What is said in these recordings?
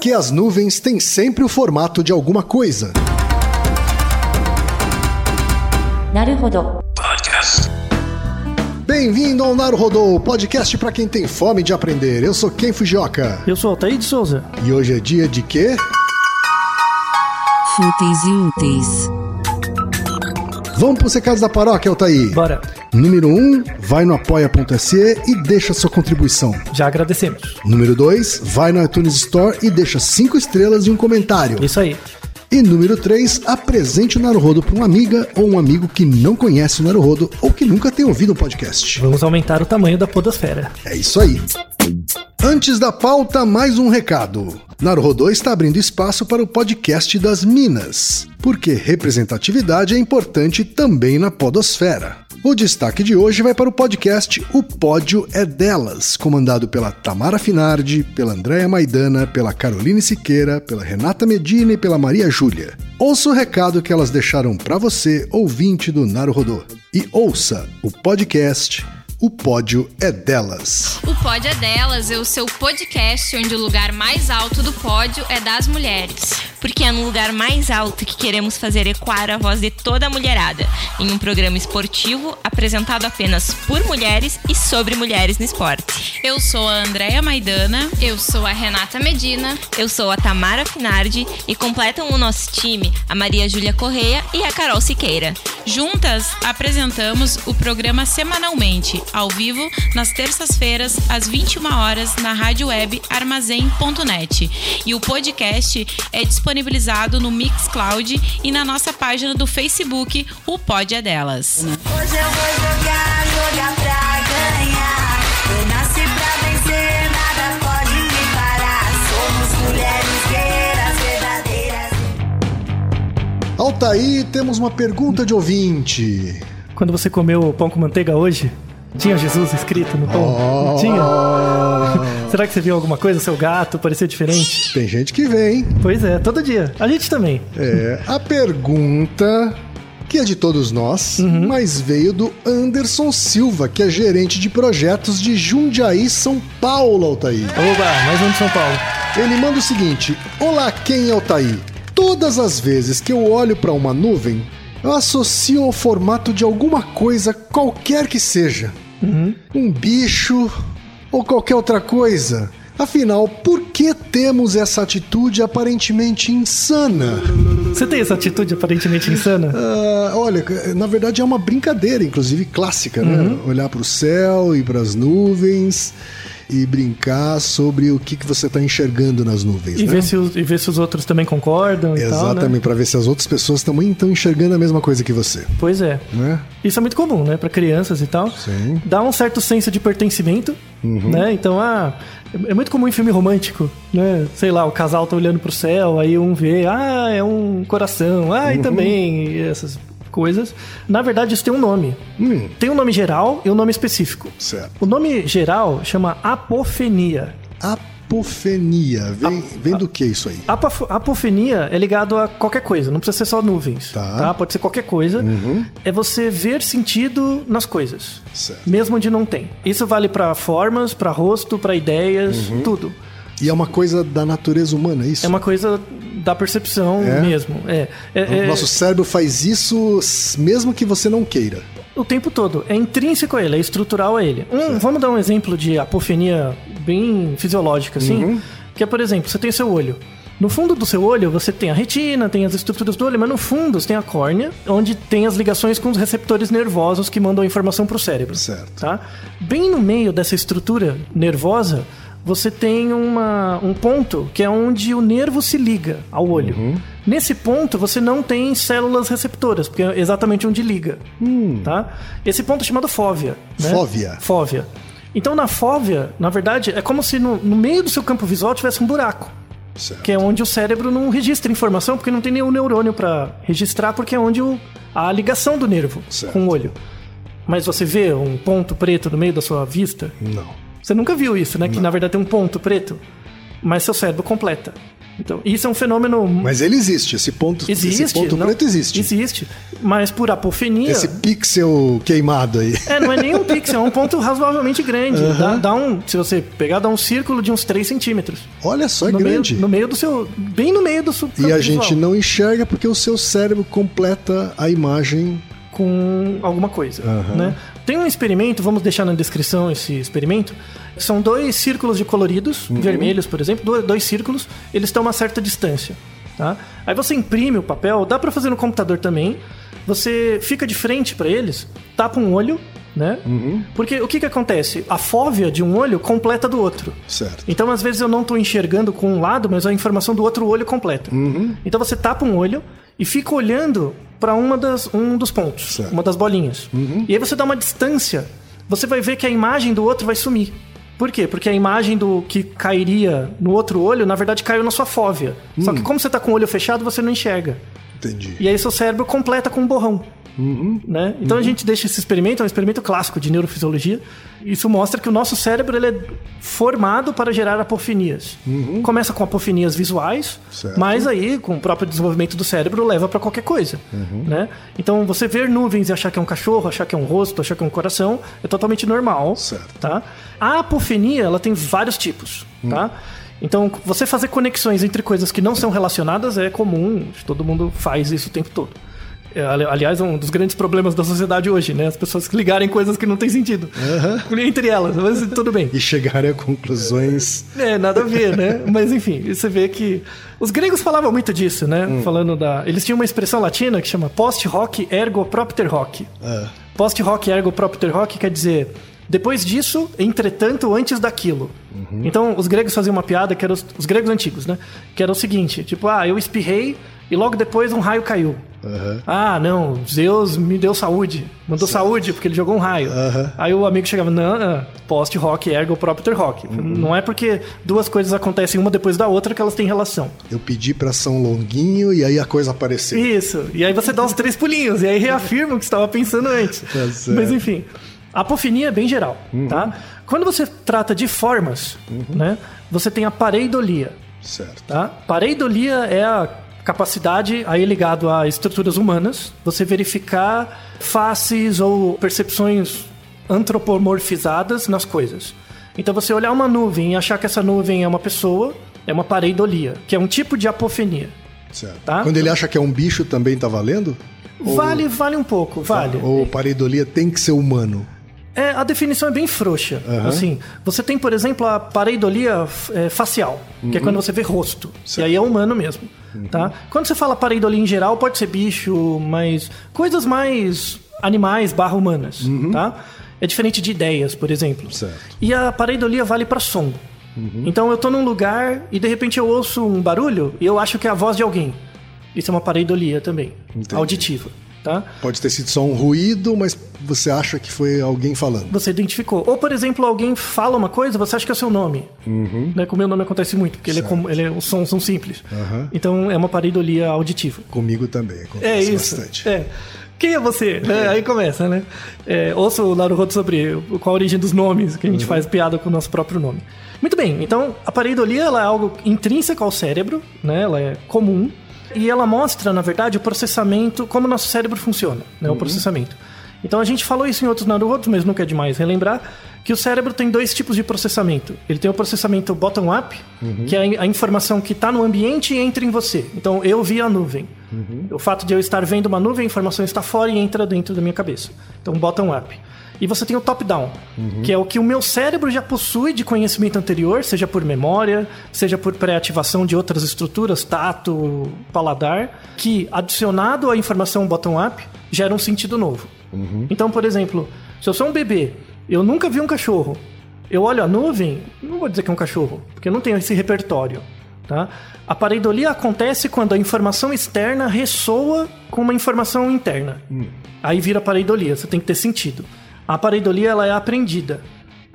Que as nuvens têm sempre o formato de alguma coisa. Naruhodo. Podcast. Bem-vindo ao Naruhodo, podcast para quem tem fome de aprender. Eu sou Ken Fujioka. Eu sou Altair de Souza. E hoje é dia de quê? Fúteis e úteis. Vamos para os recados da paróquia, Altair. Bora. Número 1, um, vai no apoia.se e deixa sua contribuição. Já agradecemos. Número 2, vai no iTunes Store e deixa 5 estrelas e um comentário. Isso aí. E número 3, apresente o Naruhodo para uma amiga ou um amigo que não conhece o Naruhodo ou que nunca tem ouvido um podcast. Vamos aumentar o tamanho da podosfera. É isso aí. Antes da pauta, mais um recado. Naruhodô está abrindo espaço para o podcast das Minas, porque representatividade é importante também na podosfera. O destaque de hoje vai para o podcast O Pódio é Delas, comandado pela Tamara Finardi, pela Andréa Maidana, pela Caroline Siqueira, pela Renata Medina e pela Maria Júlia. Ouça o recado que elas deixaram para você, ouvinte do Naruhodô. E ouça o podcast o pódio é delas. O pódio é delas, é o seu podcast onde o lugar mais alto do pódio é das mulheres. Porque é no lugar mais alto que queremos fazer ecoar a voz de toda a mulherada, em um programa esportivo apresentado apenas por mulheres e sobre mulheres no esporte. Eu sou a Andréia Maidana, eu sou a Renata Medina, eu sou a Tamara Finardi e completam o nosso time a Maria Júlia Correia e a Carol Siqueira. Juntas apresentamos o programa semanalmente ao vivo nas terças-feiras às 21 horas na rádio web armazém.net. E o podcast é disponibilizado no Mixcloud e na nossa página do Facebook, o Pod é Delas. Hoje eu vou jogar, jogar pra ganhar. Eu nasci pra vencer, nada pode me parar. Somos mulheres guerreiras verdadeiras. Altaí, temos uma pergunta de ouvinte. Quando você comeu pão com manteiga hoje, tinha Jesus escrito no pão? Oh. Tinha? Será que você viu alguma coisa? Seu gato parecia diferente? Tem gente que vem. Pois é, todo dia. A gente também. É, a pergunta que é de todos nós, mas veio do Anderson Silva, que é gerente de projetos de Jundiaí, São Paulo, Altaí. Oba, mais um de São Paulo. Ele manda o seguinte: Olá, quem é Altaí? Todas as vezes que eu olho para uma nuvem, eu associo ao formato de alguma coisa, qualquer que seja. Um bicho ou qualquer outra coisa. Afinal, por que temos essa atitude aparentemente insana? Você tem essa atitude aparentemente insana? Ah, olha, na verdade é uma brincadeira, inclusive clássica, né? Olhar para o céu e para as nuvens e brincar sobre o que, que você está enxergando nas nuvens. E, né? ver se os, e ver se os outros também concordam e tal, né? Exatamente, para ver se as outras pessoas também estão enxergando a mesma coisa que você. Pois é. Né? Isso é muito comum, né? Para crianças e tal. Sim. Dá um certo senso de pertencimento, né? Então, ah, é muito comum em filme romântico, né? Sei lá, o casal tá olhando pro céu, aí um vê, ah, é um coração, ah, e também e essas coisas. Na verdade, isso tem um nome. Hum, Tem um nome geral e um nome específico. certo. O nome geral chama apofenia. Apofenia. Vem, vem do que isso aí? Apof- apofenia é ligado a qualquer coisa, não precisa ser só nuvens, Tá. tá? Pode ser qualquer coisa. Uhum. É você ver sentido nas coisas, Certo. mesmo onde não tem. Isso vale pra formas, pra rosto, pra ideias, Uhum. tudo. E é uma coisa da natureza humana, é isso? É uma coisa da percepção É? mesmo. É, é- O é- nosso cérebro faz isso mesmo que você não queira. o tempo todo. É intrínseco a ele, é estrutural a ele. Um, vamos dar um exemplo de apofenia bem fisiológica, assim. Uhum. Que é, por exemplo, você tem seu olho. No fundo do seu olho, você tem a retina, tem as estruturas do olho, mas no fundo você tem a córnea, onde tem as ligações com os receptores nervosos que mandam a informação para o cérebro. Certo. Tá? Bem no meio dessa estrutura nervosa, você tem uma, um ponto que é onde o nervo se liga ao olho. Uhum. Nesse ponto, você não tem células receptoras, porque é exatamente onde liga. Tá? Esse ponto é chamado fóvea. né? Hum. Fóvea. Fóvea. Então, na fóvea, na verdade, é como se no, no meio do seu campo visual tivesse um buraco. Certo. Que é onde o cérebro não registra informação, porque não tem nenhum neurônio para registrar, porque é onde o, a ligação do nervo Certo. com o olho. Mas você vê um ponto preto no meio da sua vista? Não. Você nunca viu isso, né? Que na verdade tem um ponto preto, mas seu cérebro completa. Então, isso é um fenômeno. Mas ele existe, esse ponto, existe. esse ponto não- preto existe. Existe. Mas por apofenia. Esse pixel queimado aí. É, não é nem um pixel, é um ponto razoavelmente grande. Dá, dá um, se você pegar, dá um círculo de uns 3 centímetros. Olha só, é no grande. Meio, no meio do seu. Bem no meio do seu. E a gente visual, não enxerga porque o seu cérebro completa a imagem. Com alguma coisa. Né? Tem um experimento, vamos deixar na descrição esse experimento. São dois círculos de coloridos, vermelhos, por exemplo, dois, círculos, eles estão a uma certa distância. Tá? Aí você imprime o papel, dá pra fazer no computador também. Você fica de frente pra eles, tapa um olho, né? Porque o que que acontece? A fóvea de um olho completa do outro. Certo. Então, às vezes, eu não estou enxergando com um lado, mas a informação do outro olho completa. Então, você tapa um olho e fica olhando para uma das, um dos pontos, Certo. uma das bolinhas. E aí você dá uma distância, você vai ver que a imagem do outro vai sumir. Por quê? Porque a imagem do que cairia no outro olho, na verdade, caiu na sua fóvea. Só que como você está com o olho fechado, você não enxerga. Entendi. E aí seu cérebro completa com um borrão. Uhum. Né? Então a gente deixa esse experimento, é um experimento clássico de neurofisiologia. Isso mostra que o nosso cérebro ele é formado para gerar apofenias. Começa com apofenias visuais, Uhum. Certo. mas aí, com o próprio desenvolvimento do cérebro, leva para qualquer coisa. Uhum. Né? Então você ver nuvens e achar que é um cachorro, achar que é um rosto, achar que é um coração, é totalmente normal. Certo. Tá? A apofenia ela tem vários tipos. Hum. Tá? Então, você fazer conexões entre coisas que não são relacionadas é comum, todo mundo faz isso o tempo todo. É, ali- aliás, é um dos grandes problemas da sociedade hoje, né? As pessoas ligarem coisas que não têm sentido. Entre elas, mas tudo bem. E chegarem a conclusões. É, nada a ver, né? Mas enfim, você vê que. Os gregos falavam muito disso, né? Hum. Falando da. Eles tinham uma expressão latina que chama post hoc ergo propter hoc. É. Post hoc ergo propter hoc quer dizer depois disso, entretanto, antes daquilo. Uhum. Então, os gregos faziam uma piada que era os, os gregos antigos, né? Que era o seguinte, tipo, ah, eu espirrei e logo depois um raio caiu. Aham. Ah, não, Zeus me deu saúde. Mandou saúde porque ele jogou um raio. Aham. Aí o amigo chegava, não, ah, post rock ergo propter rock. Uhum. Não é porque duas coisas acontecem uma depois da outra que elas têm relação. Eu pedi pra São Longuinho e aí a coisa apareceu. Isso. E aí você dá os três pulinhos e aí reafirma o que você estava pensando antes. Tá. Uhum. Mas enfim, a apofenia é bem geral, tá? Quando você trata de formas, né, você tem a pareidolia. Certo. Tá? Pareidolia é a capacidade, aí ligado a estruturas humanas, você verificar faces ou percepções antropomorfizadas nas coisas. Então você olhar uma nuvem e achar que essa nuvem é uma pessoa, é uma pareidolia, que é um tipo de apofenia. certo. Tá? Quando ele acha que é um bicho, também tá valendo? Vale, vale um pouco, vale. Ou pareidolia tem que ser humano? É, a definição é bem frouxa. Assim, você tem, por exemplo, a pareidolia é, facial, que é quando você vê rosto. E aí é humano mesmo. Tá? Quando você fala pareidolia em geral, pode ser bicho, mas coisas mais animais barra humanas. Tá? É diferente de ideias, por exemplo. Certo. E a pareidolia vale para som. Então eu tô num lugar e de repente eu ouço um barulho e eu acho que é a voz de alguém. Isso é uma pareidolia também, Entendi. auditiva. Tá? Pode ter sido só um ruído, mas você acha que foi alguém falando. você identificou. Ou, por exemplo, alguém fala uma coisa, você acha que é o seu nome. Né? Com o meu nome acontece muito, porque ele é como, ele é- os sons são simples. Aham. Então é uma pareidolia auditiva. Comigo também É acontece isso. bastante. É. Quem é você? Né? Aí começa, né? É, ouça o Naruhodo sobre qual a origem dos nomes, que a gente faz piada com o nosso próprio nome. Muito bem, então a pareidolia ela é algo intrínseco ao cérebro, né? ela é comum, e ela mostra, na verdade, o processamento, como o nosso cérebro funciona, né? o processamento. Então a gente falou isso em outros Naruhodos, mas nunca é demais relembrar que o cérebro tem dois tipos de processamento. Ele tem o processamento bottom-up, que é a informação que está no ambiente e entra em você. Então eu vi a nuvem. O fato de eu estar vendo uma nuvem, a informação está fora e entra dentro da minha cabeça. Então bottom-up. E você tem o top-down, que é o que o meu cérebro já possui de conhecimento anterior, seja por memória, seja por pré-ativação de outras estruturas, tato, paladar, que adicionado à informação bottom-up gera um sentido novo. Então, por exemplo, se eu sou um bebê, eu nunca vi um cachorro, eu olho a nuvem, não vou dizer que é um cachorro, porque eu não tenho esse repertório. Tá? A pareidolia acontece quando a informação externa ressoa com uma informação interna. Aí vira pareidolia, você tem que ter sentido. A pareidolia ela é aprendida.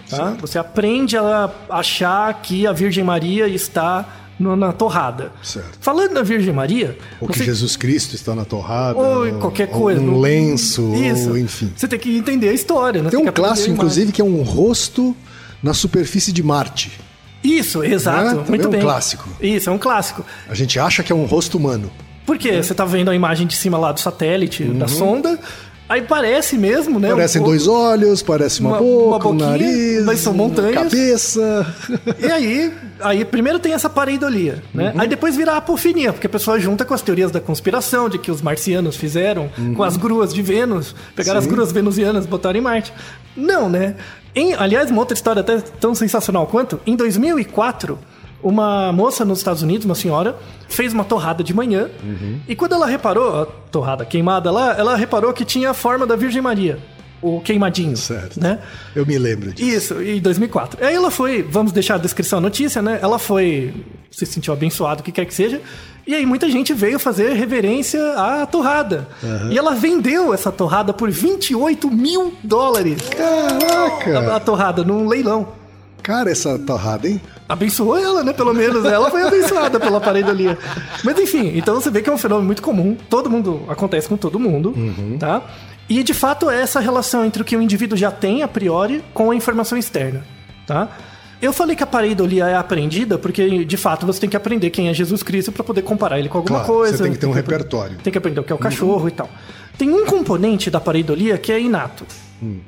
Tá? Você aprende a achar que a Virgem Maria está no- na torrada. Certo. Falando da Virgem Maria, Ou que você- Jesus Cristo está na torrada. ou qualquer ou coisa. Um no- lenço, Isso. ou enfim. Você tem que entender a história, né? Tem que um clássico, inclusive, que é um rosto na superfície de Marte. Isso, exato. Né? Também Muito é um bem. clássico. Isso, é um clássico. A gente acha que é um rosto humano. Por quê? Você tá vendo a imagem de cima lá do satélite, da sonda, aí parece mesmo, né? um Uhum. Parecem pouco- dois olhos, parece uma, Uma- boca, uma um nariz, mas são montanhas. cabeça. E aí, aí primeiro tem essa pareidolia, né? Aí depois vira a apofinia, porque a pessoa junta com as teorias da conspiração, de que os marcianos fizeram com as gruas de Vênus, pegaram Sim. as gruas venusianas e botaram em Marte. Não, né? Em, aliás, uma outra história até tão sensacional quanto, em 2004, uma moça nos Estados Unidos, uma senhora, fez uma torrada de manhã, e quando ela reparou, a torrada queimada lá, ela reparou que tinha a forma da Virgem Maria, o queimadinho, Certo. né? Eu me lembro disso. Isso, em 2004. Aí ela foi, vamos deixar a descrição da notícia, né? Ela foi, se sentiu abençoada, o que quer que seja. E aí muita gente veio fazer reverência à torrada. E ela vendeu essa torrada por 28 mil dólares. A, a Caraca! torrada, num leilão. Cara, essa torrada, hein? Abençoou ela, né? Pelo menos. Ela foi abençoada pela pareidolia. Mas enfim, então você vê que é um fenômeno muito comum. Todo mundo, acontece com todo mundo, tá? E de fato é essa relação entre o que o indivíduo já tem a priori com a informação externa, tá? Eu falei que a pareidolia é aprendida porque, de fato, você tem que aprender quem é Jesus Cristo para poder comparar ele com alguma Claro, coisa. você tem que ter um repertório. Tem que aprender o que é o cachorro e tal. Tem um componente da pareidolia que é inato,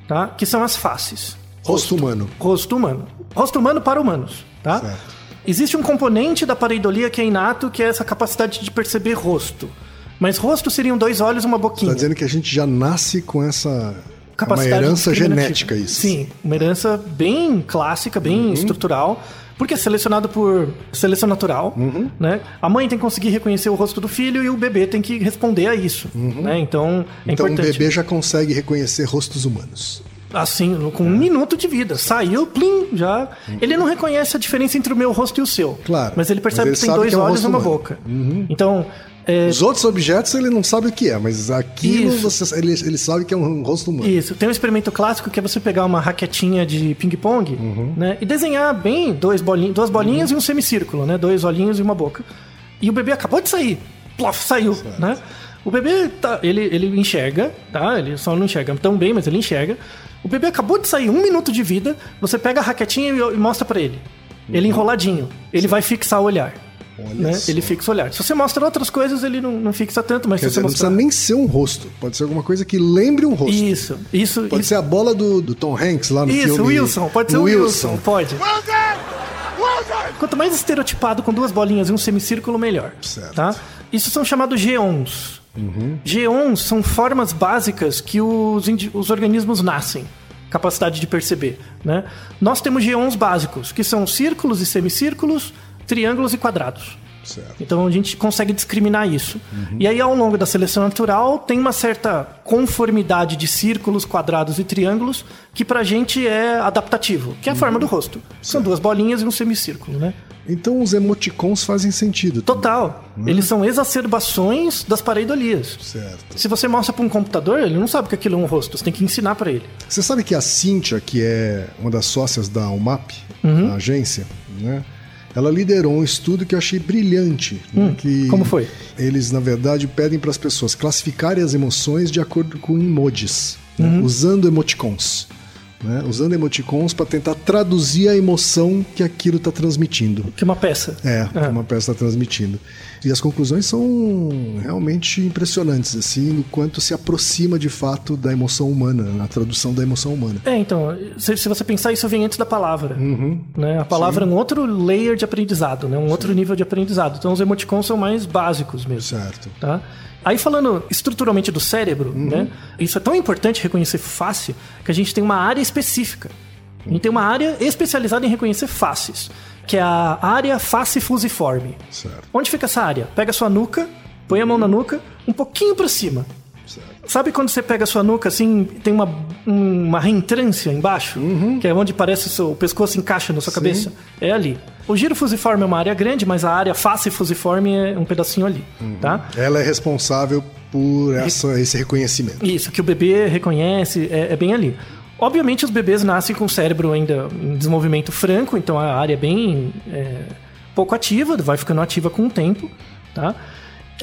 tá? Que são as faces Rosto humano. rosto humano. Rosto humano para humanos, tá? Certo. Existe um componente da pareidolia que é inato, que é essa capacidade de perceber rosto. Mas rosto seriam dois olhos e uma boquinha. Tá dizendo que a gente já nasce com essa. é uma Capacidade herança discriminativa. genética, isso. Sim, uma herança bem clássica, bem estrutural. Porque é selecionado por seleção natural, né? A mãe tem que conseguir reconhecer o rosto do filho e o bebê tem que responder a isso, né? Então, é Então o importante. bebê já consegue reconhecer rostos humanos. Assim, com um minuto de vida. Saiu, plim, já. Ele não reconhece a diferença entre o meu rosto e o seu. Claro. Mas ele percebe Mas que ele tem sabe dois que é um olhos e uma humano. boca. Então, é, Os outros objetos ele não sabe o que é, mas aquilo você- ele, ele sabe que é um rosto humano. isso. Tem um experimento clássico que é você pegar uma raquetinha de ping-pong Uhum. né, e desenhar bem dois bolinhos, duas bolinhas e um semicírculo, né? Dois olhinhos e uma boca. E o bebê acabou de sair. Plof, saiu, né? O bebê, tá, ele, ele enxerga, tá? Ele só não enxerga tão bem, mas ele enxerga. O bebê acabou de sair, um minuto de vida, você pega a raquetinha e, e mostra pra ele. Ele enroladinho. Ele vai fixar o olhar. Olha né? Ele fixa o olhar. Se você mostra outras coisas, ele não, não fixa tanto, mas Quer se você dizer, não mostrar... precisa nem ser um rosto. Pode ser alguma coisa que lembre um rosto. Isso, isso, Pode isso. ser a bola do, do Tom Hanks lá no Isso, filme. Wilson, pode ser o Wilson, pode. Quanto mais estereotipado com duas bolinhas e um semicírculo, melhor. Certo. Tá? Isso são chamados geons. Geons são formas básicas que os, os organismos nascem. Capacidade de perceber. Né? Nós temos geons básicos, que são círculos e semicírculos, triângulos e quadrados. Certo. Então a gente consegue discriminar isso. E aí, ao longo da seleção natural, tem uma certa conformidade de círculos, quadrados e triângulos que pra gente é adaptativo, que é a forma do rosto. São duas bolinhas e um semicírculo, né? Então os emoticons fazem sentido. Total. Eles são exacerbações das pareidolias. Certo. Se você mostra pra um computador, ele não sabe que aquilo é um rosto. Você tem que ensinar pra ele. Você sabe que a Cíntia, que é uma das sócias da UMAP, Uhum. a agência, né? Ela liderou um estudo que eu achei brilhante. né, que Hum, como foi? Eles, na verdade, pedem para as pessoas classificarem as emoções de acordo com emojis, né, Uhum. usando emoticons. Né, usando emoticons para tentar traduzir a emoção que aquilo está transmitindo. Que é uma peça. É, que uma peça está transmitindo. E as conclusões são realmente impressionantes, assim, no quanto se aproxima de fato da emoção humana, na tradução da emoção humana. É, então, se, se você pensar, isso vem antes da palavra. Uhum. Né? A palavra é um outro layer de aprendizado, né? um outro nível de aprendizado. Então, os emoticons são mais básicos mesmo. Certo. Tá? Aí, falando estruturalmente do cérebro, Uhum. né? isso é tão importante reconhecer face que a gente tem uma área específica. A gente tem uma área especializada em reconhecer faces, que é a área face fusiforme. Certo. Onde fica essa área? Pega a sua nuca, põe a mão na nuca, um pouquinho para cima. Sabe quando você pega a sua nuca assim, tem uma, uma reentrância embaixo? Que é onde parece o, seu, o pescoço encaixa na sua cabeça? É ali. O giro fusiforme é uma área grande, mas a área face fusiforme é um pedacinho ali, tá? Ela é responsável por essa, esse reconhecimento. Isso, que o bebê reconhece, é, é bem ali. Obviamente, os bebês nascem com o cérebro ainda em desenvolvimento franco, então a área é bem é, pouco ativa, vai ficando ativa com o tempo, tá?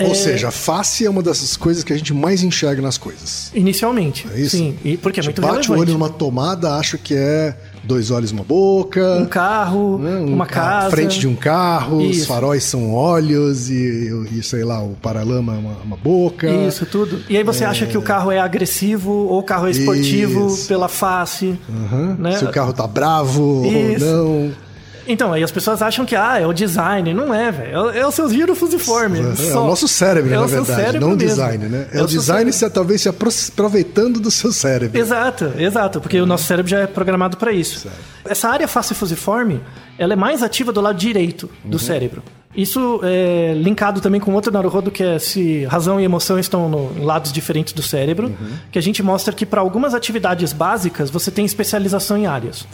Ou seja, a face é uma das coisas que a gente mais enxerga nas coisas. Inicialmente, É isso? sim, e porque é A gente muito bate o relevante. olho numa tomada, acha que é dois olhos, uma boca. Um carro, né? Um uma ca- casa. Frente de um carro, os Isso. faróis são olhos e, e, sei lá, o paralama é uma, uma boca. Isso, tudo. E aí você acha que o carro é agressivo ou o carro é esportivo Isso. pela face. Aham. né? Se o carro tá bravo Isso. ou não. Então, aí as pessoas acham que ah, é o design. Não é, velho. É, é o seu giro fusiforme. É só. o nosso cérebro, É na verdade, cérebro não o design, né? É, É o o design se, talvez se apro- aproveitando do seu cérebro. Exato, exato, porque o nosso cérebro já é programado para isso. Essa área face fusiforme, ela é mais ativa do lado direito do cérebro. Isso é linkado também com outro Naruhodo que é se razão e emoção estão no, em lados diferentes do cérebro, que a gente mostra que para algumas atividades básicas você tem especialização em áreas.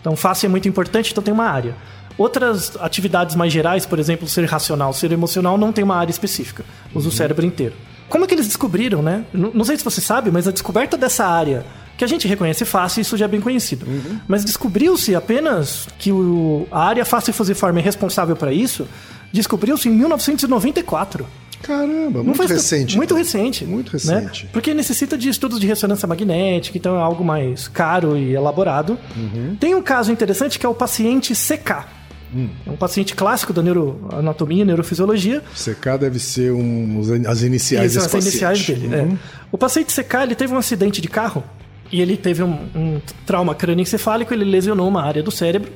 Então face é muito importante, então tem uma área. Outras atividades mais gerais, por exemplo, ser racional, ser emocional, não tem uma área específica. Usa o cérebro inteiro. Como é que eles descobriram, né? Não sei se você sabe, mas a descoberta dessa área, que a gente reconhece fácil, isso já é bem conhecido. Mas descobriu-se apenas que o- a área face fusiforme é responsável para isso, descobriu-se em 1994. Caramba, muito faz recente. Muito então. recente. Muito né? recente. Porque necessita de estudos de ressonância magnética, então é algo mais caro e elaborado. Uhum. Tem um caso interessante que é o paciente CK. Hum. É um paciente clássico da neuroanatomia, neurofisiologia. CK deve ser um, as iniciais Isso, as iniciais paciente. dele. é. Uhum. O paciente CK ele teve um acidente de carro e ele teve um, um trauma crânioencefálico, ele lesionou uma área do cérebro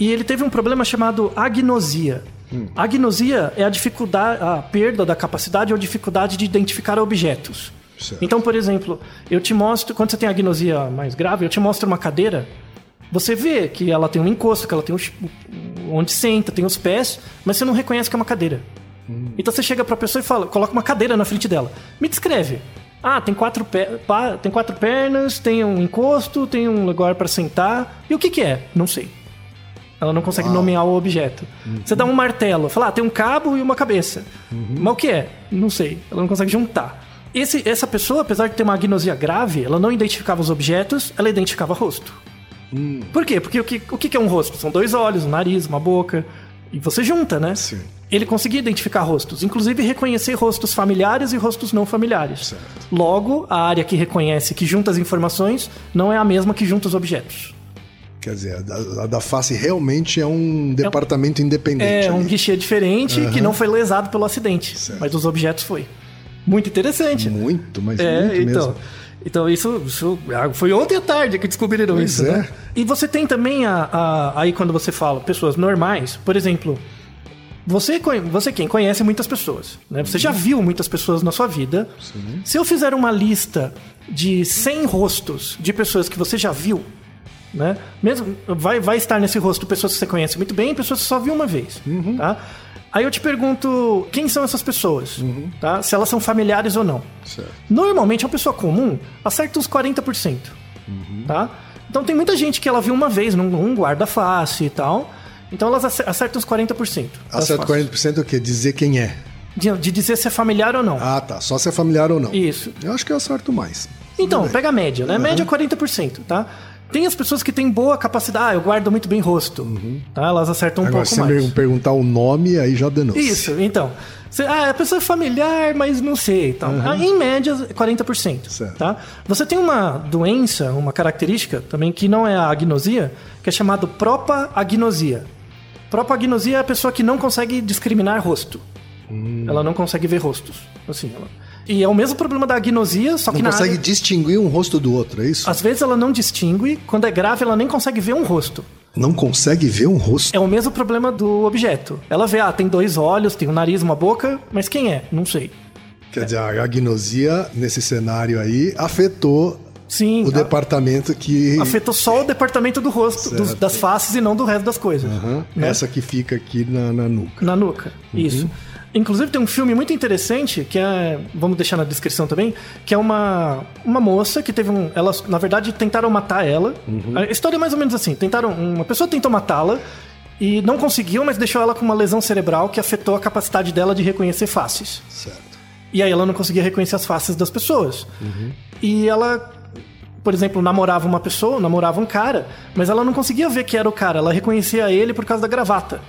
e ele teve um problema chamado agnosia. Hum. Agnosia é a dificuldade, a perda da capacidade ou dificuldade de identificar objetos. Certo. Então, por exemplo, eu te mostro, quando você tem agnosia mais grave, eu te mostro uma cadeira, você vê que ela tem um encosto, que ela tem um, onde senta, tem os pés, mas você não reconhece que é uma cadeira. Então você chega pra pessoa e fala, coloca uma cadeira na frente dela. Me descreve. Ah, tem quatro, tem quatro pernas, tem um encosto, tem um lugar pra sentar. E o que que é? Não sei. Ela não consegue nomear o objeto. Você dá um martelo, fala, ah, tem um cabo e uma cabeça. Mas o que é? Não sei. Ela não consegue juntar. Esse- essa pessoa, apesar de ter uma agnosia grave, ela não identificava os objetos, ela identificava rosto. Por quê? Porque o que, o que é um rosto? São dois olhos, um nariz, uma boca. E você junta, né? Sim. Ele conseguia identificar rostos, inclusive reconhecer rostos familiares e rostos não familiares. Certo. Logo, a área que reconhece, que junta as informações, não é a mesma que junta os objetos. Quer dizer, a da, a da face realmente é um departamento independente. É um ali. guichê diferente que não foi lesado pelo acidente, Certo. mas os objetos foi. Muito interessante. Muito, mas É, muito então. mesmo. Então, isso, isso- ah, foi ontem à tarde que descobriram Pois isso, é. né? E você tem também a, a- aí quando você fala pessoas normais, por exemplo, você, você quem conhece muitas pessoas, né? Você já viu muitas pessoas na sua vida. Se eu fizer uma lista de 100 rostos de pessoas que você já viu, né? Mesmo vai, vai estar nesse rosto pessoas que você conhece muito bem, e pessoas que você só viu uma vez, tá? Aí eu te pergunto, quem são essas pessoas? Tá? Se elas são familiares ou não. Certo. Normalmente, uma pessoa comum acerta uns 40%. Tá? Então, tem muita gente que ela viu uma vez num, num guarda-face e tal. Então, elas ace- acertam uns 40%. das Acerto faces. 40% é o quê? Dizer quem é. De, de dizer se é familiar ou não. Ah, tá. Só se é familiar ou não. Isso. Eu acho que eu acerto mais. Então, pega a média, né? A média é 40%, tá? Tem as pessoas que têm boa capacidade. Ah, eu guardo muito bem rosto. Tá? Elas acertam um Agora, pouco se mais. me perguntar o nome, aí já danou. Isso, então. Você, ah, a pessoa é familiar, mas não sei. Então, Ah, Em média, 40%. Certo. Tá? Você tem uma doença, uma característica também que não é a agnosia, que é chamado propa-agnosia. Propa-agnosia é a pessoa que não consegue discriminar rosto. Hum. Ela não consegue ver rostos. Assim, ela... E é o mesmo problema da agnosia, só que Não consegue área... distinguir um rosto do outro, é isso? Às vezes ela não distingue, quando é grave ela nem consegue ver um rosto. Não consegue ver um rosto? É o mesmo problema do objeto. Ela vê, ah, tem dois olhos, tem um nariz, uma boca, mas quem é? Não sei. Quer dizer, a agnosia, nesse cenário aí, afetou Sim, o a- departamento que... afetou só o departamento do rosto, dos- das faces e não do resto das coisas. Aham. né? Essa que fica aqui na, na nuca. Na nuca, Uhum. isso. Inclusive tem um filme muito interessante que é, vamos deixar na descrição também, que é uma, uma moça que teve um, elas na verdade tentaram matar ela. Uhum. A história é mais ou menos assim, tentaram, uma pessoa tentou matá-la e não conseguiu, mas deixou ela com uma lesão cerebral que afetou a capacidade dela de reconhecer faces. Certo. E aí ela não conseguia reconhecer as faces das pessoas. E ela, por exemplo, namorava uma pessoa, namorava um cara, mas ela não conseguia ver que era o cara, ela reconhecia ele por causa da gravata.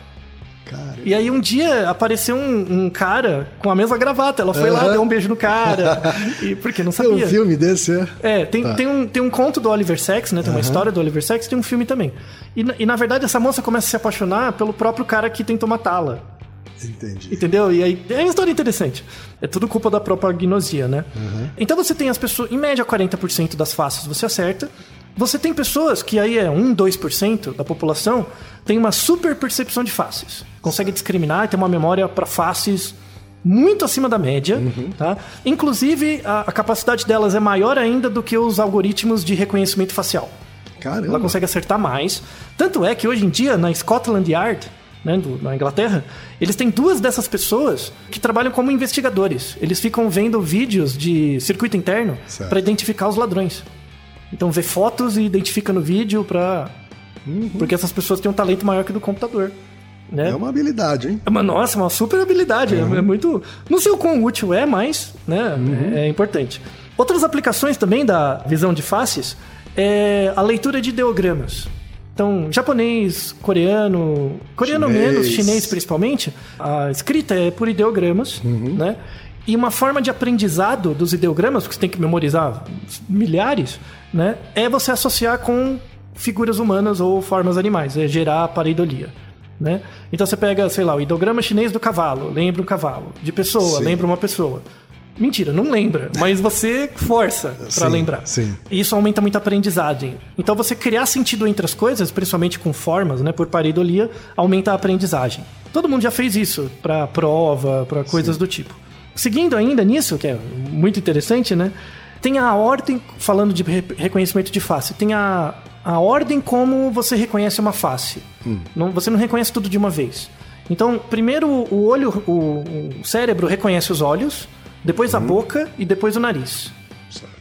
Cara, E aí um dia apareceu um, um cara com a mesma gravata. Ela foi lá, Aham. deu um beijo no cara. e, porque não tem um sabia. filme desse, é? É, tem, Tá. tem, um, tem um conto do Oliver Sacks, né? Tem uma história do Oliver Sacks, tem um filme também. E, na- e, na verdade essa moça começa a se apaixonar pelo próprio cara que tentou matá-la. Entendi. Entendeu? E aí é uma história interessante. É tudo culpa da própria gnosia, né? Então você tem as pessoas, em média 40% das faces você acerta. Você tem pessoas que aí é 1, 2% da população tem uma super percepção de faces. Consegue discriminar e tem uma memória para faces muito acima da média, tá? Inclusive a, a capacidade delas é maior ainda do que os algoritmos de reconhecimento facial. Caramba. Ela consegue acertar mais. Tanto é que hoje em dia, na Scotland Yard, né, do- na Inglaterra, eles têm duas dessas pessoas que trabalham como investigadores. Eles ficam vendo vídeos de circuito interno para identificar os ladrões. Então vê fotos e identifica no vídeo para porque essas pessoas têm um talento maior que do computador. Né? É uma habilidade, hein? É uma, nossa, uma super habilidade. É, é muito. Não sei o quão útil é, mas né, é, é importante. Outras aplicações também da visão de faces é a leitura de ideogramas. Então, japonês, coreano, coreano Chinês. menos, chinês principalmente, a escrita é por ideogramas, né? E uma forma de aprendizado dos ideogramas, porque você tem que memorizar milhares, né? É você associar com figuras humanas ou formas animais, é gerar pareidolia. Né? Então você pega, sei lá, o ideograma chinês do cavalo, lembra um cavalo. De pessoa, Sim. lembra uma pessoa. Mentira, não lembra, mas você força Sim, lembrar. sim. E isso aumenta muito a aprendizagem. Então você criar sentido entre as coisas, principalmente com formas, né, por pareidolia, aumenta a aprendizagem. Todo mundo já fez isso pra prova, pra coisas do tipo. Seguindo ainda nisso, que é muito interessante, né? Tem a ordem, falando de re- reconhecimento de face, tem a, a ordem como você reconhece uma face. Não, você não reconhece tudo de uma vez. Então, primeiro o olho, o, o cérebro reconhece os olhos, depois a boca e depois o nariz.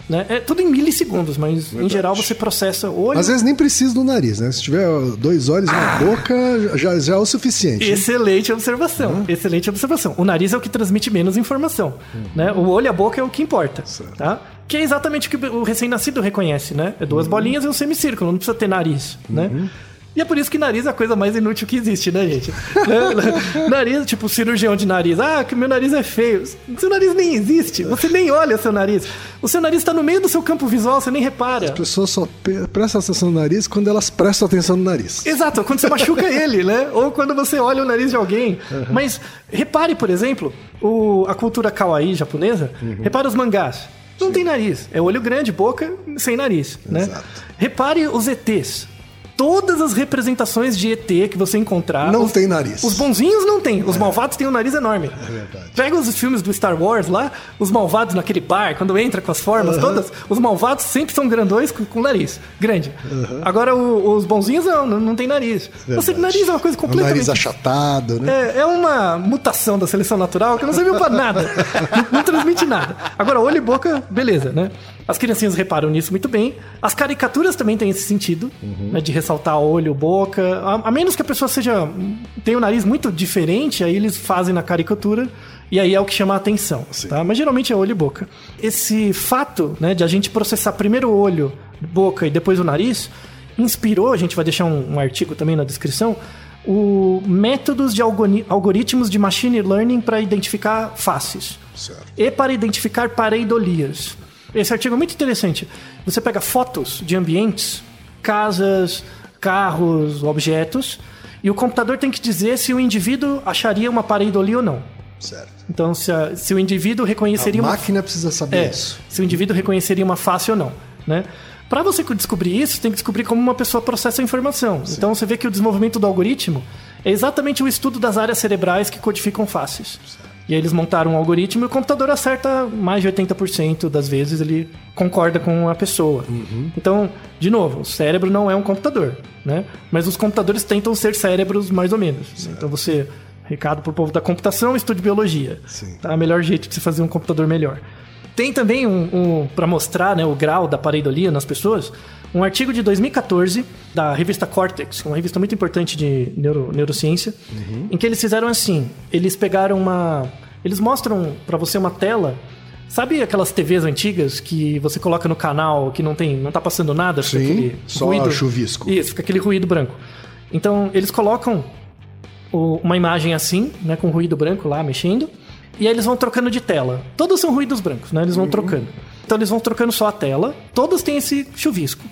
Né? É tudo em milissegundos, mas em geral você processa olho. Às vezes nem precisa do nariz, né? Se tiver dois olhos e uma boca, já, já é o suficiente. Excelente observação. Excelente observação. O nariz é o que transmite menos informação, né? O olho e a boca é o que importa, tá? Que é exatamente o que o recém-nascido reconhece, né? É duas bolinhas e um semicírculo, não precisa ter nariz, né? E é por isso que nariz é a coisa mais inútil que existe, né, gente? Né? nariz, tipo, cirurgião de nariz. Ah, que meu nariz é feio. Seu nariz nem existe. Você nem olha seu nariz. O seu nariz está no meio do seu campo visual, você nem repara. As pessoas só prestam atenção no nariz quando elas prestam atenção no nariz. Exato, quando você machuca ele, né? Ou quando você olha o nariz de alguém. Mas repare, por exemplo, o- a cultura kawaii japonesa. Repare os mangás. Não tem nariz. É olho grande, boca sem nariz, né? Exato. Repare os ETs. Todas as representações de ET que você encontrar. Não os- tem nariz. Os bonzinhos não tem. Os malvados têm um nariz enorme. É verdade. Pega os filmes do Star Wars lá, os malvados naquele bar, quando entra com as formas todas, os malvados sempre são grandões com, com nariz grande. Agora o- os bonzinhos não, não, tem nariz. Você, nariz é uma coisa O completamente. nariz achatado, né? É, é uma mutação da seleção natural que não serviu pra nada. não, não transmite nada. Agora, olho e boca, beleza, né? As criancinhas reparam nisso muito bem. As caricaturas também têm esse sentido, né, de ressaltar olho, boca. A, a menos que a pessoa seja tenha um nariz muito diferente, aí eles fazem na caricatura e aí é o que chama a atenção, tá? Mas geralmente é olho e boca. Esse fato, né, de a gente processar primeiro o olho, boca e depois o nariz, inspirou, a gente vai deixar um, um artigo também na descrição, o métodos de algoritmos de machine learning para identificar faces Certo. e para identificar pareidolias. Esse artigo é muito interessante. Você pega fotos de ambientes, casas, carros, objetos, e o computador tem que dizer se o indivíduo acharia uma pareidolia ou não. Certo. Então, se, a- se o indivíduo A reconheceria uma máquina precisa saber é, isso. se o indivíduo reconheceria uma face ou não, né? Para você descobrir isso, tem que descobrir como uma pessoa processa a informação. Então você vê que o desenvolvimento do algoritmo é exatamente o estudo das áreas cerebrais que codificam faces. E aí eles montaram um algoritmo e o computador acerta mais de 80% das vezes, ele concorda com a pessoa. Então, de novo, o cérebro não é um computador, né? Mas os computadores tentam ser cérebros mais ou menos. né? Então você, recado pro povo da computação, estude biologia. Sim. Tá? O melhor jeito de se fazer um computador melhor. Tem também um, um para mostrar né, o grau da pareidolia nas pessoas, um artigo de 2014 da revista Cortex, uma revista muito importante de neuro- neurociência, em que eles fizeram assim: eles pegaram uma, eles mostram para você uma tela. Sabe aquelas TVs antigas que você coloca no canal que não tem, não tá passando nada, fica Sim, aquele só chuvisco. Isso, fica aquele ruído branco. Então, eles colocam o- uma imagem assim, né, com ruído branco lá mexendo, e aí eles vão trocando de tela. Todos são ruídos brancos, né? Eles vão trocando. Então eles vão trocando só a tela, todos têm esse chuvisco.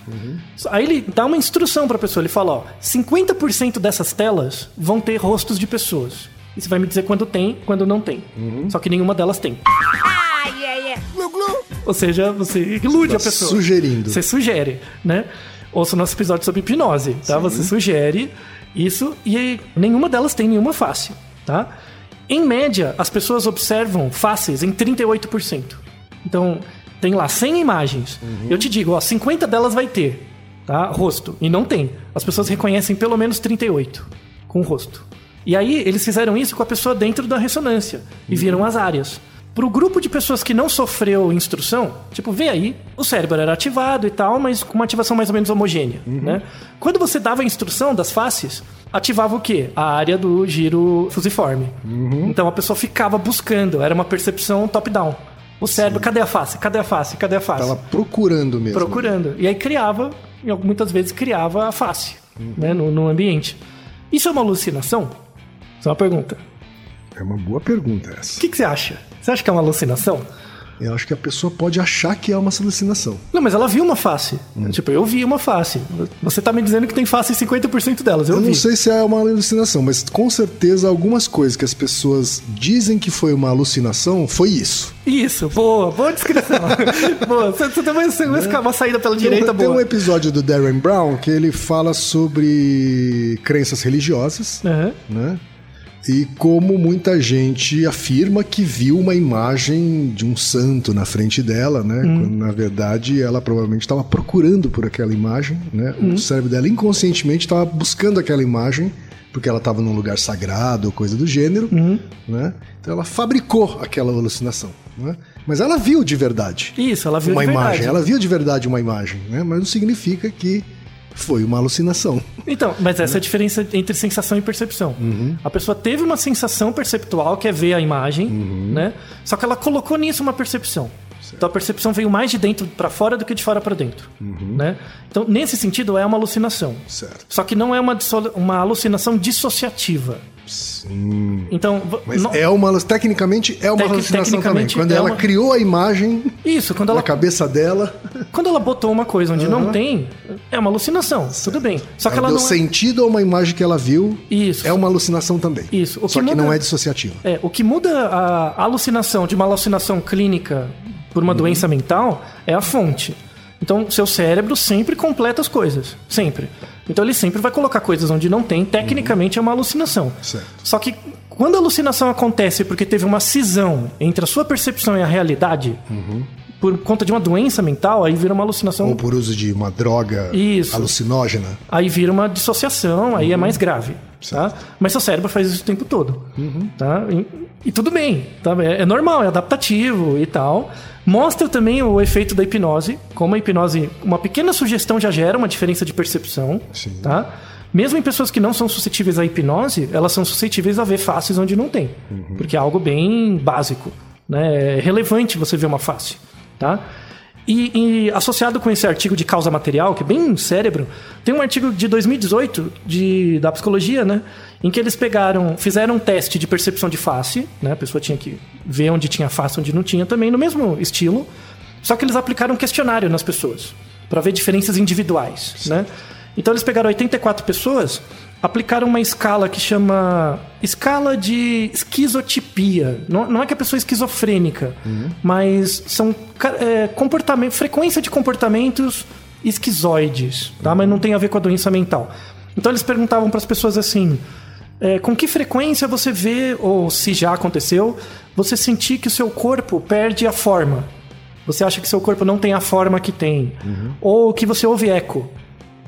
Aí ele dá uma instrução pra pessoa, ele fala, ó, 50% dessas telas vão ter rostos de pessoas. E você vai me dizer quando tem, quando não tem. Só que nenhuma delas tem. Ou seja, você ilude Tá a pessoa. sugerindo. Você sugere, né? Ouça o nosso episódio sobre hipnose, tá? Você sugere isso e aí, nenhuma delas tem nenhuma face, tá? Em média, as pessoas observam faces em 38%. Então, tem lá 100 imagens. Eu te digo, ó, 50 delas vai ter, tá? Rosto. E não tem. As pessoas reconhecem pelo menos 38 com o rosto. E aí, eles fizeram isso com a pessoa dentro da ressonância e viram as áreas. Para o grupo de pessoas que não sofreu instrução, tipo, vê aí, o cérebro era ativado e tal, mas com uma ativação mais ou menos homogênea, né? Quando você dava a instrução das faces, ativava o quê? A área do giro fusiforme. Então a pessoa ficava buscando, era uma percepção top-down. O cérebro, cadê a face? Cadê a face? Cadê a face? Tava procurando mesmo. procurando. E aí criava, e muitas vezes criava a face né, no, no ambiente. Isso é uma alucinação? Isso é uma pergunta. É uma boa pergunta O essa. que, que você acha? Você acha que é uma alucinação? Eu acho que a pessoa pode achar que é uma alucinação. Não, mas ela viu uma face. Tipo, eu vi uma face. Você tá me dizendo que tem face em 50% delas. Eu, Eu vi. não sei se é uma alucinação, mas com certeza algumas coisas que as pessoas dizem que foi uma alucinação foi isso. Isso, boa, boa descrição. boa, você, você tem uma, uma, uma saída pela direita Tem um boa. episódio do Darren Brown que ele fala sobre crenças religiosas, Aham. né? E como muita gente afirma que viu uma imagem de um santo na frente dela, né? Hum. Quando na verdade ela provavelmente estava procurando por aquela imagem, né? Hum. O cérebro dela inconscientemente estava buscando aquela imagem porque ela estava num lugar sagrado ou coisa do gênero, Hum. né? Então ela fabricou aquela alucinação, né? Mas ela viu de verdade Isso, ela viu uma de verdade. imagem, ela viu de verdade uma imagem, né? Mas não significa que foi uma alucinação. Então, mas essa é a diferença entre sensação e percepção. A pessoa teve uma sensação perceptual, que é ver a imagem, né? Só que ela colocou nisso uma percepção. Então a percepção veio mais de dentro para fora do que de fora para dentro, né? Então, nesse sentido, é uma alucinação. Certo. Só que não é uma, uma alucinação dissociativa. Então, v- Mas não- é uma, tecnicamente é uma Tec- alucinação também. Quando é ela uma- criou a imagem isso, quando na ela, cabeça dela, quando ela botou uma coisa onde não tem, é uma alucinação, tudo bem. Só que ela ela deu não é... sentido a uma imagem que ela viu, Isso. é uma alucinação também. Isso. O Só que que muda- não é dissociativa. É, o que muda a alucinação de uma alucinação clínica por uma doença mental é a fonte. Então, seu cérebro sempre completa as coisas. Sempre. Então, ele sempre vai colocar coisas onde não tem. Tecnicamente, é uma alucinação. Certo. Só que quando a alucinação acontece porque teve uma cisão entre a sua percepção e a realidade, por conta de uma doença mental, aí vira uma alucinação. Ou por uso de uma droga Isso. alucinógena. Aí vira uma dissociação, aí é mais grave. Tá? Mas seu cérebro faz isso o tempo todo. Tá? E, e tudo bem. Tá? É, é normal, é adaptativo e tal. Mostra também o efeito da hipnose, como a hipnose, uma pequena sugestão já gera uma diferença de percepção. Sim. Tá? Mesmo em pessoas que não são suscetíveis à hipnose, elas são suscetíveis a ver faces onde não tem. Porque é algo bem básico. Né? É relevante você ver uma face. Tá? E, e associado com esse artigo de causa material, que é bem cérebro, tem um artigo de 2018 de, da psicologia, né? Em que eles pegaram, fizeram um teste de percepção de face, né? A pessoa tinha que ver onde tinha face, onde não tinha também, no mesmo estilo. Só que eles aplicaram um questionário nas pessoas, para ver diferenças individuais, né? Então eles pegaram 84 pessoas, aplicaram uma escala que chama escala de esquizotipia. Não, não é que a pessoa é esquizofrênica, mas são é, comportamento, frequência de comportamentos esquizoides, tá? Mas não tem a ver com a doença mental. Então eles perguntavam para as pessoas assim: é, com que frequência você vê, ou se já aconteceu, você sentir que o seu corpo perde a forma? Você acha que seu corpo não tem a forma que tem? Ou que você ouve eco,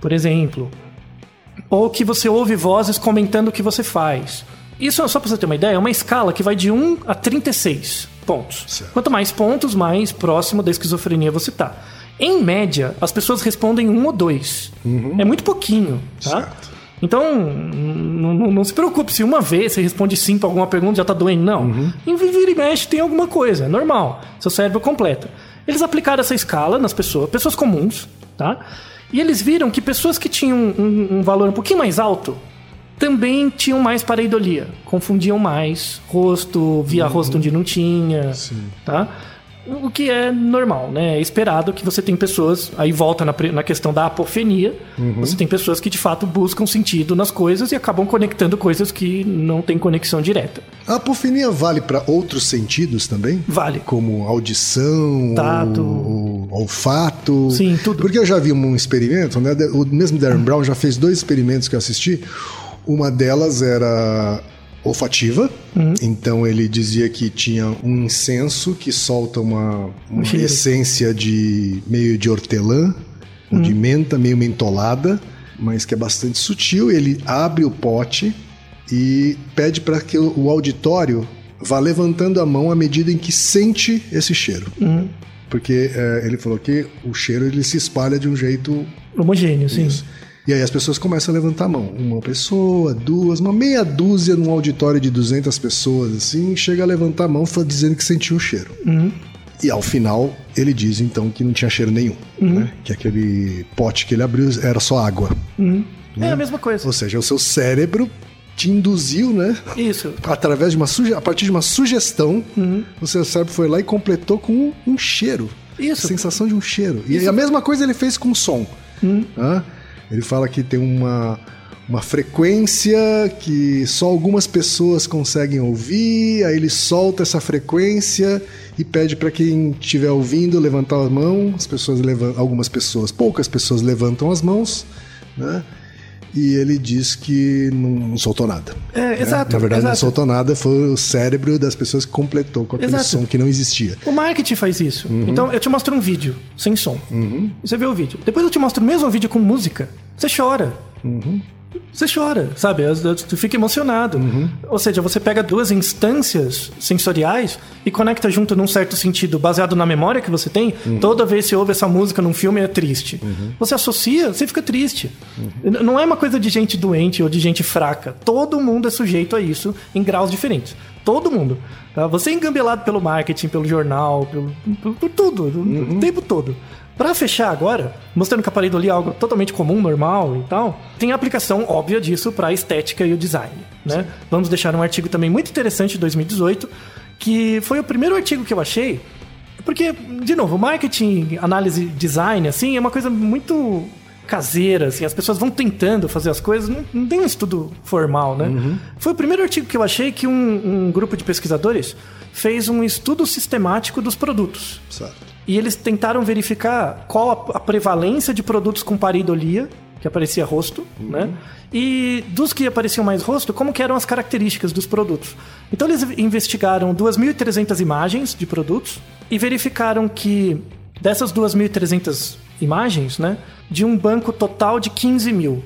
por exemplo. Ou que você ouve vozes comentando o que você faz. Isso, só para você ter uma ideia, é uma escala que vai de 1 a 36 pontos. Certo. Quanto mais pontos, mais próximo da esquizofrenia você tá. Em média, as pessoas respondem um ou dois. É muito pouquinho, tá? Certo. Então, n- n- não se preocupe se uma vez você responde sim para alguma pergunta já tá doendo. Não. Em vira e mexe tem alguma coisa, é normal. Seu cérebro completa. Eles aplicaram essa escala nas pessoas, pessoas comuns, tá? E eles viram que pessoas que tinham um, um valor um pouquinho mais alto, também tinham mais pareidolia. Confundiam mais rosto, via rosto onde não tinha. Tá? O que é normal, né? É esperado que você tem pessoas. Aí volta na, na questão da apofenia. Você tem pessoas que de fato buscam sentido nas coisas e acabam conectando coisas que não têm conexão direta. A apofenia vale para outros sentidos também? Vale. Como audição, Tato. o- o- olfato. Sim, tudo. Porque eu já vi um experimento, né? O mesmo Darren Brown já fez dois experimentos que eu assisti. Uma delas era olfativa, Uhum. então ele dizia que tinha um incenso que solta uma, uma essência de meio de hortelã, ou Uhum. de menta, meio mentolada, mas que é bastante sutil. Ele abre o pote e pede para que o auditório vá levantando a mão à medida em que sente esse cheiro. Uhum. Porque é, ele falou que o cheiro ele se espalha de um jeito. Homogêneo, sim. Isso. E aí as pessoas começam a levantar a mão. Uma pessoa, duas, uma meia dúzia num auditório de 200 pessoas, assim, chega a levantar a mão dizendo que sentiu o cheiro. E ao final, ele diz então que não tinha cheiro nenhum. Né? Que aquele pote que ele abriu era só água. É a mesma coisa. Ou seja, o seu cérebro te induziu, né? Isso. Através de uma suge... a partir de uma sugestão, o seu cérebro foi lá e completou com um, um cheiro. Isso. A sensação de um cheiro. E a mesma coisa ele fez com o som. Hã? Ele fala que tem uma, uma frequência que só algumas pessoas conseguem ouvir, aí ele solta essa frequência e pede para quem estiver ouvindo levantar a mão. As pessoas levantam, algumas pessoas, poucas pessoas levantam as mãos, né? E ele diz que não, não soltou nada. É, né? exato, Na verdade, não exato. soltou nada, foi o cérebro das pessoas que completou com aquele Exato. som que não existia. O marketing faz isso. Uhum. Então, eu te mostro um vídeo sem som. Você vê o vídeo. Depois eu te mostro o mesmo vídeo com música. Você chora. Uhum. Você chora, sabe? Tu fica emocionado. Uhum. Ou seja, você pega duas instâncias sensoriais e conecta junto num certo sentido, baseado na memória que você tem. Uhum. Toda vez que você ouve essa música num filme é triste. Você associa, você fica triste. N- Não é uma coisa de gente doente ou de gente fraca. Todo mundo é sujeito a isso em graus diferentes. Todo mundo. tá? Você é engambelado pelo marketing, pelo jornal, pelo, por, por tudo, o tempo todo. Pra fechar agora, mostrando que a parede ali é algo totalmente comum, normal e tal, tem a aplicação óbvia disso pra estética e o design, né? Vamos deixar um artigo também muito interessante de 2018, que foi o primeiro artigo que eu achei, porque, de novo, marketing, análise, design, assim, é uma coisa muito caseira, assim, as pessoas vão tentando fazer as coisas, não, não tem um estudo formal, né? Foi o primeiro artigo que eu achei que um, um grupo de pesquisadores fez um estudo sistemático dos produtos. Certo. E eles tentaram verificar qual a, prevalência de produtos com pareidolia, que aparecia rosto, né? E dos que apareciam mais rosto, como que eram as características dos produtos. Então eles investigaram 2.300 imagens de produtos e verificaram que dessas 2.300 imagens, né? De um banco total de 15 mil.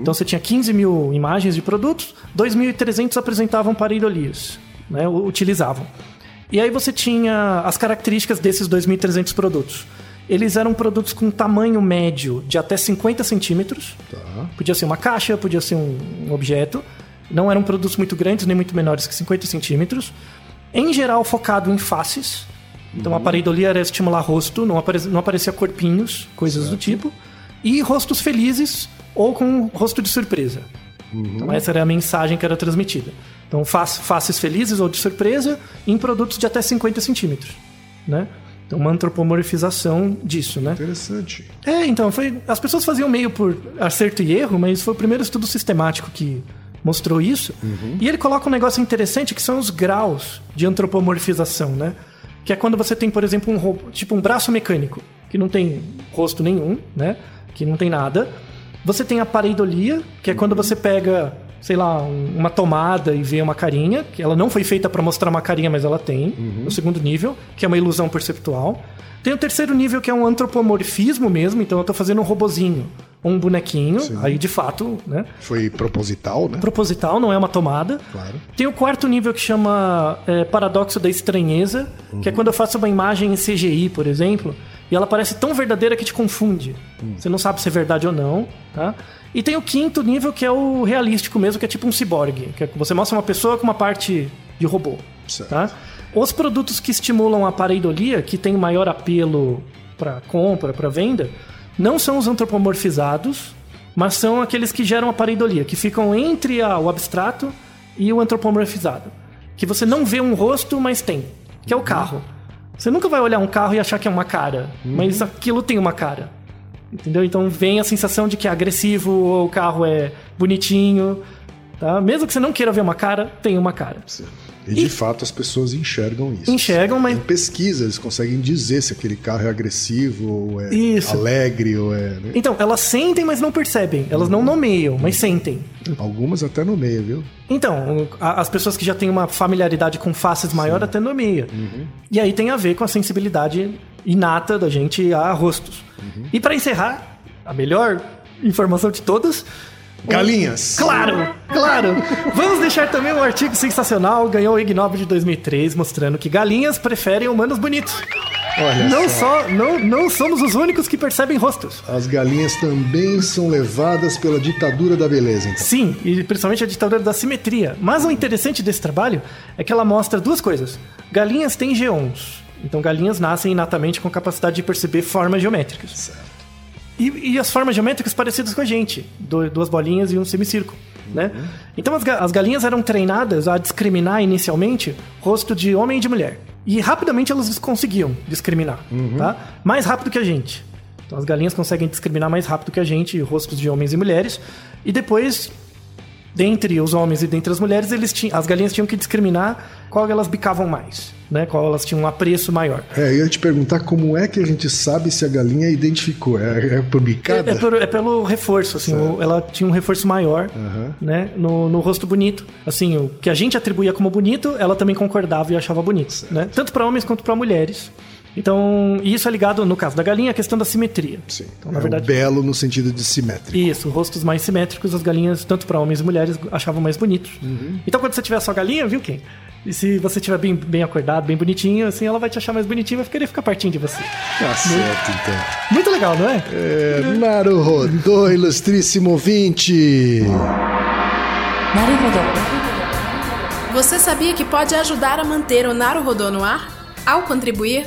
Então você tinha 15 mil imagens de produtos, 2.300 apresentavam pareidolias, né? Utilizavam. E aí você tinha as características desses 2.300 produtos. Eles eram produtos com tamanho médio de até 50 centímetros. Podia ser uma caixa, podia ser um, objeto. Não eram produtos muito grandes, nem muito menores que 50 centímetros. Em geral, focado em faces. Então, a pareidolia era estimular rosto, não, apare- não aparecia corpinhos, coisas do tipo. E rostos felizes ou com rosto de surpresa. Então, essa era a mensagem que era transmitida. Então, fa- faces felizes ou de surpresa em produtos de até 50 centímetros. Né? Então, uma antropomorfização disso, né? Interessante. É, então, foi. As pessoas faziam meio por acerto e erro, mas foi o primeiro estudo sistemático que mostrou isso. E ele coloca um negócio interessante que são os graus de antropomorfização, né? Que é quando você tem, por exemplo, um tipo um braço mecânico, que não tem rosto nenhum, né? Que não tem nada. Você tem a pareidolia, que é quando você pega, sei lá, um- uma tomada e vê uma carinha, que ela não foi feita para mostrar uma carinha, mas ela tem. O segundo nível, que é uma ilusão perceptual. Tem o terceiro nível, que é um antropomorfismo mesmo, então eu tô fazendo um robozinho, um bonequinho, aí de fato, né? Foi proposital, né? Proposital, não é uma tomada. Claro. Tem o quarto nível que chama é, paradoxo da estranheza, que é quando eu faço uma imagem em CGI, por exemplo, e ela parece tão verdadeira que te confunde. Você não sabe se é verdade ou não, tá? E tem o quinto nível que é o realístico mesmo, que é tipo um ciborgue, que é você mostra uma pessoa com uma parte de robô, Certo. tá? Os produtos que estimulam a pareidolia, que tem maior apelo para compra, para venda, não são os antropomorfizados, mas são aqueles que geram a pareidolia, que ficam entre a- o abstrato e o antropomorfizado. Que você não vê um rosto, mas tem, que é o carro. Você nunca vai olhar um carro e achar que é uma cara, mas aquilo tem uma cara. Entendeu? Então vem a sensação de que é agressivo, ou o carro é bonitinho. Tá? Mesmo que você não queira ver uma cara, tem uma cara. E de fato as pessoas enxergam isso. Enxergam, mas Em pesquisa, eles conseguem dizer se aquele carro é agressivo, ou é Isso. alegre, ou é. né? Então, elas sentem, mas não percebem. Elas não nomeiam, mas sentem. Algumas até no meio, viu? Então, as pessoas que já têm uma familiaridade com faces maior até nomeia. E aí tem a ver com a sensibilidade inata da gente a rostos. E pra encerrar, a melhor informação de todas. Galinhas! Claro, claro. Vamos deixar também um artigo sensacional, ganhou o Ig Nobel de 2003, mostrando que galinhas preferem humanos bonitos. Olha Não só. só, não, não somos os únicos que percebem rostos. As galinhas também são levadas pela ditadura da beleza, então. Sim, e principalmente a ditadura da simetria. Mas o interessante desse trabalho é que ela mostra duas coisas. Galinhas têm geons. Então galinhas nascem inatamente com capacidade de perceber formas geométricas. Certo. E, e as formas geométricas parecidas com a gente. Du- duas bolinhas e um semicírculo. Né? Então as, as galinhas eram treinadas a discriminar inicialmente rosto de homem e de mulher. E rapidamente elas conseguiam discriminar. Tá? Mais rápido que a gente. Então as galinhas conseguem discriminar mais rápido que a gente rostos de homens e mulheres. E depois dentre os homens e dentre as mulheres, eles tinham, as galinhas tinham que discriminar qual elas bicavam mais, né? Qual elas tinham um apreço maior. É, eu ia te perguntar como é que a gente sabe se a galinha identificou. É, é por É, bicada? é por- é pelo reforço, assim, o- ela tinha um reforço maior, né, no, no rosto bonito. Assim, o que a gente atribuía como bonito, ela também concordava e achava bonito, né? Tanto para homens quanto para mulheres. Então, isso é ligado, no caso da galinha, à questão da simetria. Sim. Então, na é verdade, belo no sentido de simétrico. Isso, rostos mais simétricos, as galinhas, tanto para homens e mulheres, achavam mais bonitos. Uhum. Então, quando você tiver a sua galinha, viu quem? E se você tiver bem, bem acordado, bem bonitinho, assim, ela vai te achar mais bonitinho e vai querer ficar pertinho de você. Tá certo, então. Muito legal, não é? É, Naruhodô, ilustríssimo ouvinte! Naruhodô. Você sabia que pode ajudar a manter o Naruhodô no ar? Ao contribuir,